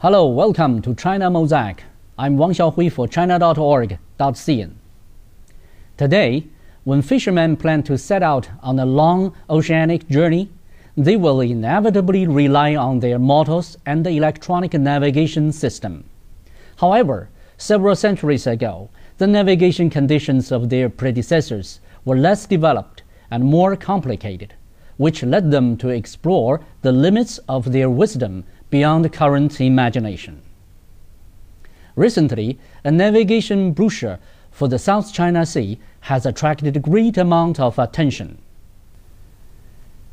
Hello, welcome to China Mosaic. I'm Wang Xiaohui for China.org.cn. Today, when fishermen plan to set out on a long oceanic journey, they will inevitably rely on their motors and the electronic navigation system. However, several centuries ago, the navigation conditions of their predecessors were less developed and more complicated, which led them to explore the limits of their wisdom beyond current imagination. Recently, a navigation brochure for the South China Sea has attracted a great amount of attention.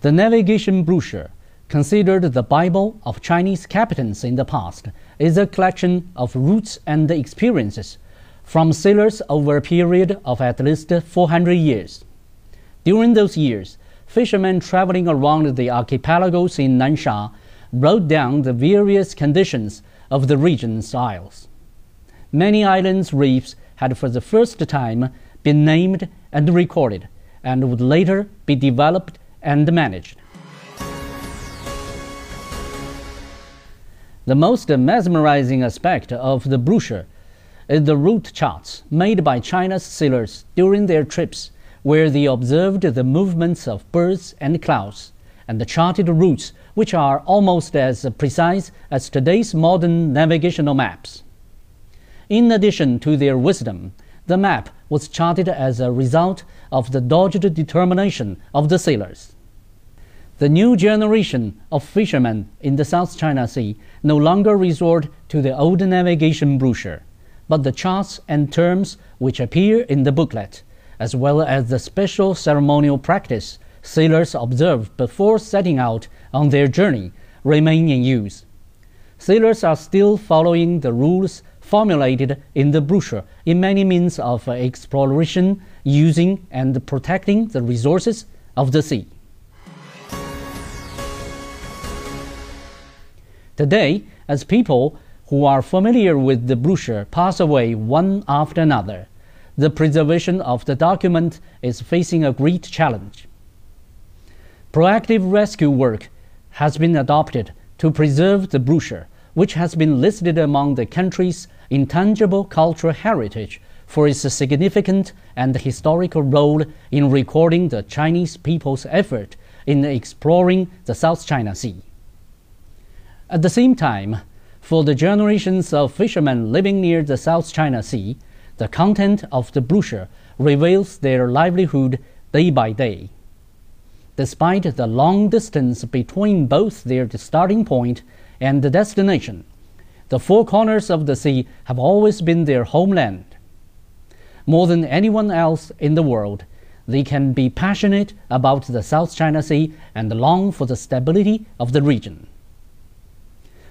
The navigation brochure, considered the Bible of Chinese captains in the past, is a collection of routes and experiences from sailors over a period of at least 400 years. During those years, fishermen traveling around the archipelagos in Nansha wrote down the various conditions of the region's isles. Many islands' reefs had for the first time been named and recorded, and would later be developed and managed. The most mesmerizing aspect of the brochure is the route charts made by China's sailors during their trips, where they observed the movements of birds and clouds, and the charted routes which are almost as precise as today's modern navigational maps. In addition to their wisdom, the map was charted as a result of the dogged determination of the sailors. The new generation of fishermen in the South China Sea no longer resort to the old navigation brochure, but the charts and terms which appear in the booklet, as well as the special ceremonial practice sailors observe before setting out on their journey remain in use. Sailors are still following the rules formulated in the brochure in many means of exploration, using and protecting the resources of the sea. Today, as people who are familiar with the brochure pass away one after another, the preservation of the document is facing a great challenge. Proactive rescue work has been adopted to preserve the brochure, which has been listed among the country's intangible cultural heritage for its significant and historical role in recording the Chinese people's effort in exploring the South China Sea. At the same time, for the generations of fishermen living near the South China Sea, the content of the brochure reveals their livelihood day by day despite the long distance between both their starting point and the destination. The four corners of the sea have always been their homeland. More than anyone else in the world, they can be passionate about the South China Sea and long for the stability of the region.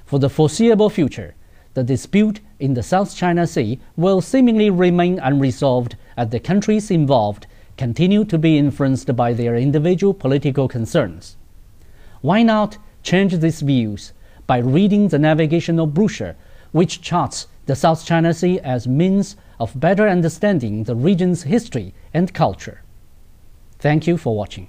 For the foreseeable future, the dispute in the South China Sea will seemingly remain unresolved as the countries involved continue to be influenced by their individual political concerns. Why not change these views by reading the navigational brochure, which charts the South China Sea as means of better understanding the region's history and culture? Thank you for watching.